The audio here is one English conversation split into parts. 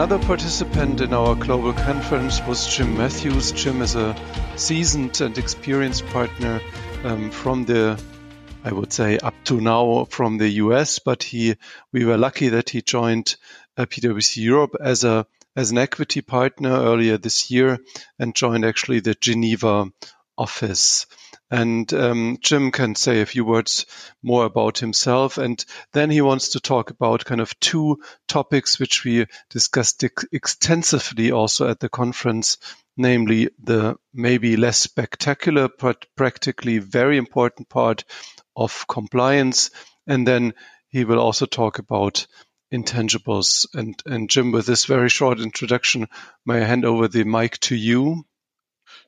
Another participant in our global conference was Jim Matthews. Jim is a seasoned and experienced partner um, from the, I would say, up to now from the US, but he, we were lucky that he joined uh, PwC Europe as a as an equity partner earlier this year and joined actually the Geneva office. And um, Jim can say a few words more about himself. And then he wants to talk about kind of two topics which we discussed ex- extensively also at the conference, namely the maybe less spectacular, but practically very important part of compliance. And then he will also talk about intangibles. And, and Jim, with this very short introduction, may I hand over the mic to you?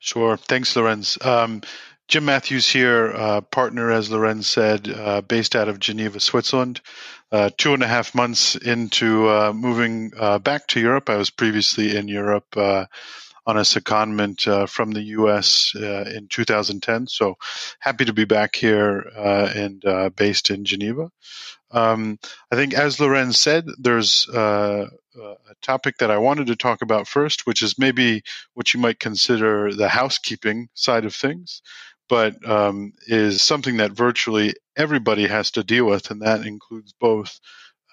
Sure. Thanks, Lorenz. Um, Jim Matthews here, uh, partner, as Lorenz said, uh, based out of Geneva, Switzerland. Uh, two and a half months into uh, moving uh, back to Europe. I was previously in Europe uh, on a secondment from the U.S. in 2010. So happy to be back here and based in Geneva. Um, I think, as Lorenz said, there's a topic that I wanted to talk about first, which is maybe what you might consider the housekeeping side of things but um, is something that virtually everybody has to deal with, and that includes both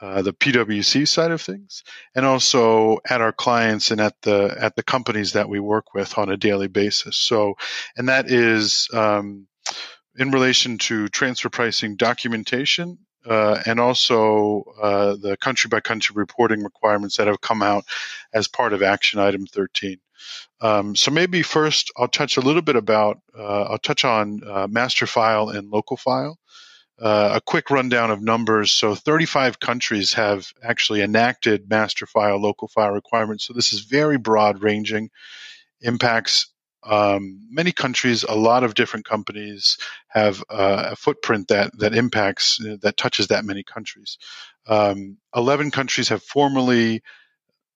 uh, the PwC side of things and also at our clients and at the at the companies that we work with on a daily basis. So, and that is um, in relation to transfer pricing documentation uh, and also uh, the country by country reporting requirements that have come out as part of action item 13. Um, so maybe first I'll touch a little bit about, uh, I'll touch on uh, master file and local file. Uh, a quick rundown of numbers. So 35 countries have actually enacted master file, local file requirements. So this is very broad ranging, impacts um, many countries. A lot of different companies have uh, a footprint that that impacts that touches that many countries. Um, 11 countries have formally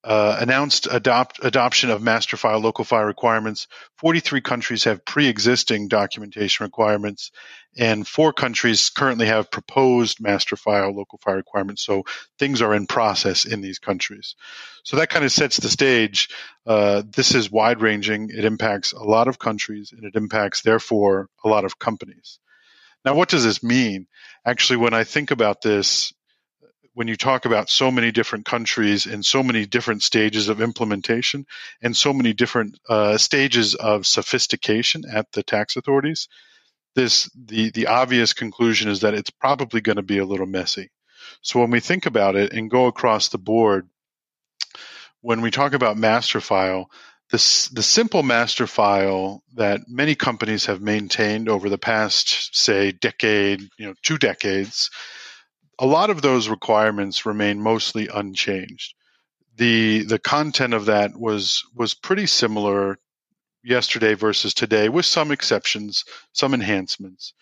uh, announced adopt, adoption of master file local file requirements. 43 countries have pre-existing documentation requirements, and four countries currently have proposed master file local file requirements. So things are in process in these countries. So that kind of sets the stage. Uh, this is wide ranging. It impacts a lot of countries, and it impacts therefore a lot of companies. Now, what does this mean? Actually, when I think about this, when you talk about so many different countries and so many different stages of implementation and so many different uh, stages of sophistication at the tax authorities, this the the obvious conclusion is that it's probably going to be a little messy. So when we think about it and go across the board, when we talk about master file, the, the simple master file that many companies have maintained over the past, say, decade, you know, two decades, a lot of those requirements remain mostly unchanged. The the content of that was was pretty similar yesterday versus today with some exceptions, some enhancements.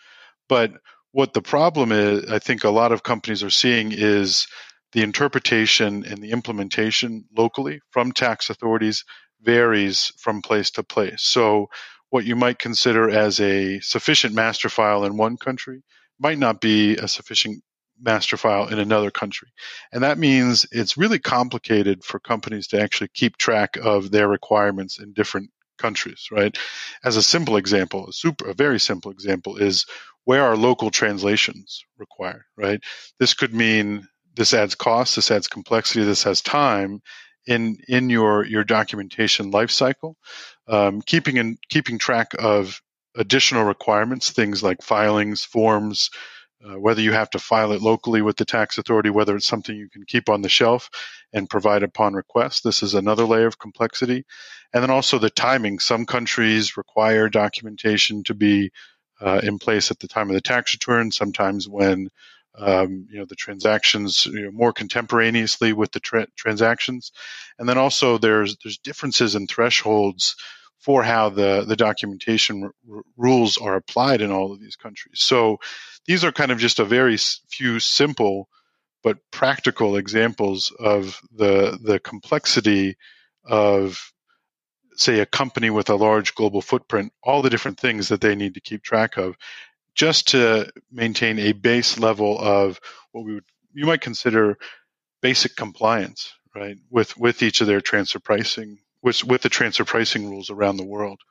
But what the problem is, I think a lot of companies are seeing is the interpretation and the implementation locally from tax authorities varies from place to place. So what you might consider as a sufficient master file in one country might not be a sufficient master file in another country. And that means it's really complicated for companies to actually keep track of their requirements in different countries, right? As a simple example, a super a very simple example is where are local translations required, right? This could mean this adds cost, this adds complexity, this has time in in your your documentation lifecycle. Um, keeping in keeping track of additional requirements, things like filings, forms, uh, whether you have to file it locally with the tax authority, whether it's something you can keep on the shelf and provide upon request. This is another layer of complexity. And then also the timing. Some countries require documentation to be uh, in place at the time of the tax return, sometimes when um, you know the transactions you know, more contemporaneously with the tra- transactions, and then also there's there's differences in thresholds for how the the documentation r- rules are applied in all of these countries. So these are kind of just a very few simple but practical examples of the the complexity of say a company with a large global footprint all the different things that they need to keep track of just to maintain a base level of what we would you might consider basic compliance right? With with each of their transfer pricing, with with the transfer pricing rules around the world.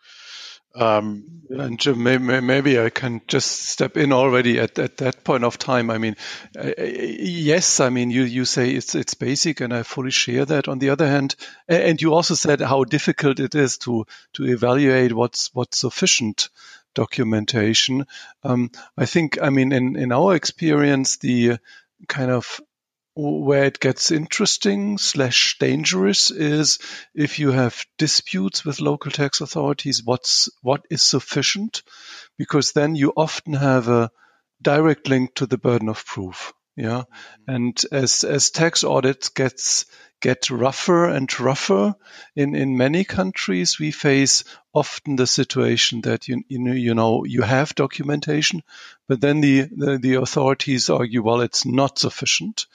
Um, and maybe, I can just step in already at, at that point of time. I mean, uh, yes, I mean you you say it's it's basic, and I fully share that. On the other hand, and you also said how difficult it is to to evaluate what's what's sufficient documentation. Um, I think, I mean, in in our experience, the kind of where it gets interesting slash dangerous is if you have disputes with local tax authorities, what's what is sufficient, because then you often have a direct link to the burden of proof. Yeah, mm-hmm. and as as tax audits gets get rougher and rougher in in many countries, we face often the situation that you you know you know you have documentation, but then the the, the authorities argue, well, it's not sufficient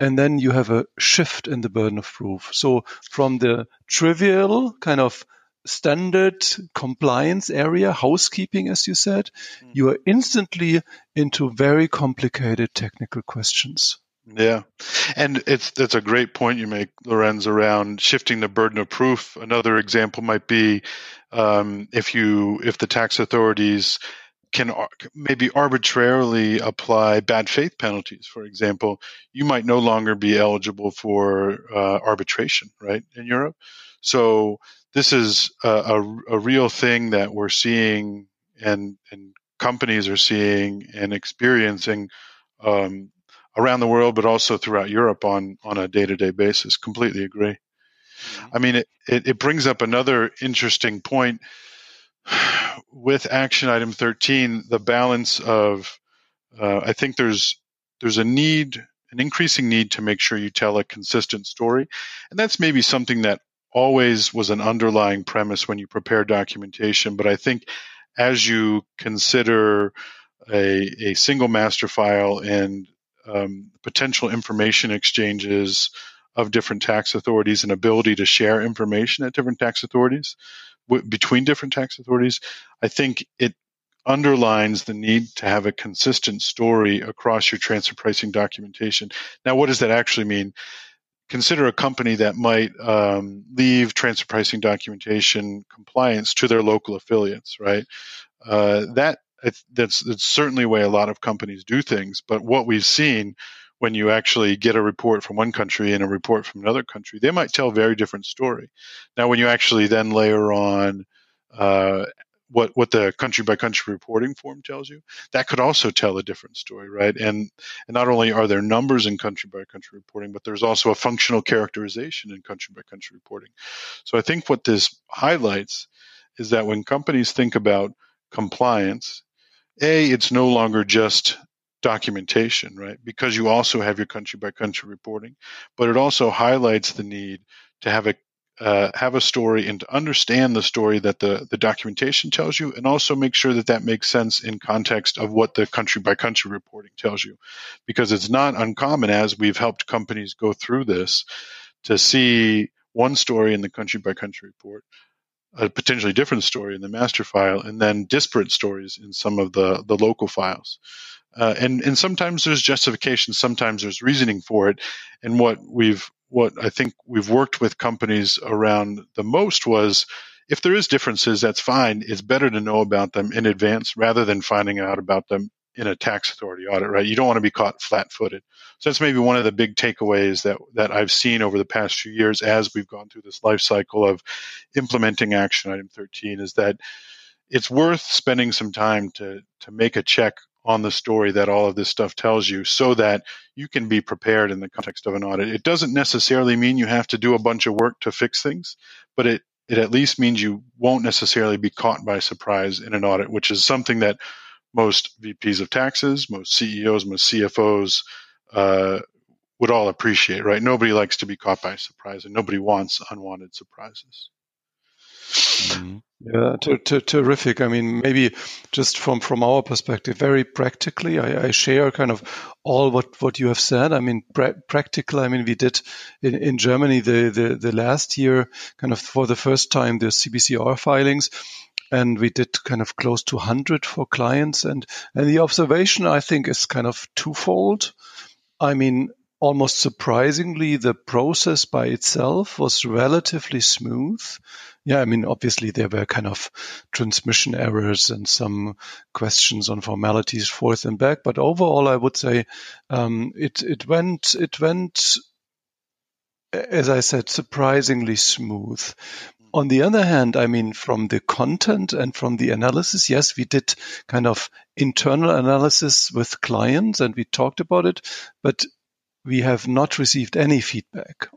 and then you have a shift in the burden of proof. So from the trivial kind of standard compliance area, housekeeping, as you said, mm. you are instantly into very complicated technical questions. Yeah, and it's that's a great point you make, Lorenz, around shifting the burden of proof. Another example might be um, if you if the tax authorities can maybe arbitrarily apply bad faith penalties. For example, you might no longer be eligible for uh, arbitration, right, in Europe. So this is a, a, a, real thing that we're seeing, and and companies are seeing and experiencing um, around the world, but also throughout Europe on on a day to day basis. Completely agree. Mm-hmm. I mean, it, it, it brings up another interesting point with action item 13, the balance of, uh, I think there's there's a need, an increasing need to make sure you tell a consistent story, and that's maybe something that always was an underlying premise when you prepare documentation. But I think as you consider a, a single master file and um, potential information exchanges of different tax authorities and ability to share information at different tax authorities, w- between different tax authorities, I think it underlines the need to have a consistent story across your transfer pricing documentation. Now, what does that actually mean? Consider a company that might um, leave transfer pricing documentation compliance to their local affiliates, right? Uh, that that's that's certainly a way a lot of companies do things. But what we've seen when you actually get a report from one country and a report from another country, they might tell a very different story. Now, when you actually then layer on uh, what what the country by country reporting form tells you, that could also tell a different story, right? And and not only are there numbers in country by country reporting, but there's also a functional characterization in country by country reporting. So I think what this highlights is that when companies think about compliance, a it's no longer just documentation, right? Because you also have your country by country reporting, but it also highlights the need to have a uh, have a story and to understand the story that the, the documentation tells you and also make sure that that makes sense in context of what the country by country reporting tells you because it's not uncommon as we've helped companies go through this to see one story in the country by country report a potentially different story in the master file and then disparate stories in some of the, the local files uh, and and sometimes there's justification, sometimes there's reasoning for it. And what we've what I think we've worked with companies around the most was if there is differences, that's fine. It's better to know about them in advance rather than finding out about them in a tax authority audit, right? You don't want to be caught flat-footed. So that's maybe one of the big takeaways that that I've seen over the past few years as we've gone through this life cycle of implementing action item 13 is that it's worth spending some time to to make a check on the story that all of this stuff tells you so that you can be prepared in the context of an audit. It doesn't necessarily mean you have to do a bunch of work to fix things, but it, it at least means you won't necessarily be caught by surprise in an audit, which is something that most VPs of taxes, most CEOs, most CFOs uh, would all appreciate, right? Nobody likes to be caught by surprise and nobody wants unwanted surprises. Mm-hmm. Yeah, ter- ter- terrific. I mean, maybe just from from our perspective, very practically, I, I share kind of all what what you have said. I mean, pra- practical. I mean, we did in, in Germany the, the the last year, kind of for the first time, the CBCR filings, and we did kind of close to 100 for clients. And and the observation I think is kind of twofold. I mean, almost surprisingly, the process by itself was relatively smooth. Yeah, I mean, obviously there were kind of transmission errors and some questions on formalities forth and back, but overall, I would say um, it it went it went as I said, surprisingly smooth. On the other hand, I mean, from the content and from the analysis, yes, we did kind of internal analysis with clients and we talked about it, but we have not received any feedback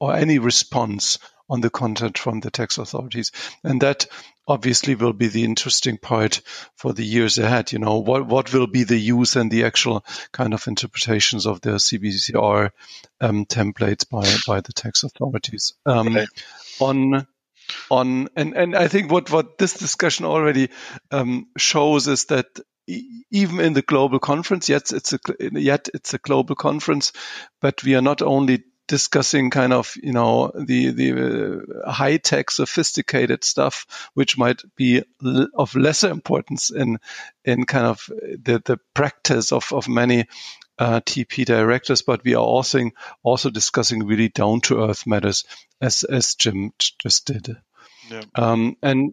or any response on the content from the tax authorities. And that obviously will be the interesting part for the years ahead. You know, what, what will be the use and the actual kind of interpretations of the CBCR um, templates by, by the tax authorities. Um, okay. On on and and I think what what this discussion already um, shows is that even in the global conference, yet it's a yet it's a global conference, but we are not only discussing kind of you know the the uh, high tech sophisticated stuff which might be of lesser importance in in kind of the the practice of of many uh, TP directors, but we are also also discussing really down to earth matters as as Jim just did. Yeah. Um, and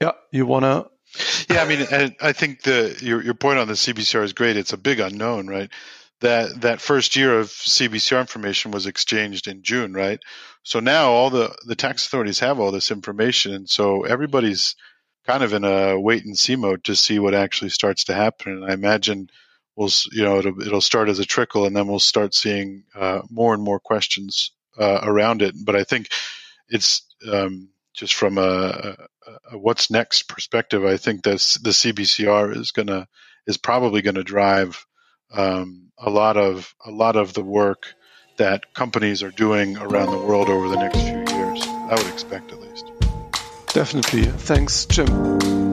yeah, you wanna yeah, I mean, I, I think the your your point on the CBCR is great. It's a big unknown, right? That that first year of CBCR information was exchanged in June, right? So now all the the tax authorities have all this information, and so everybody's kind of in a wait and see mode to see what actually starts to happen. And I imagine we'll you know it'll it'll start as a trickle, and then we'll start seeing uh, more and more questions uh, around it. But I think it's um, just from a, a, what's next perspective, I think that the CBCR is gonna is probably going to drive um, a lot of a lot of the work that companies are doing around the world over the next few years. I would expect at least. Definitely. Thanks, Jim.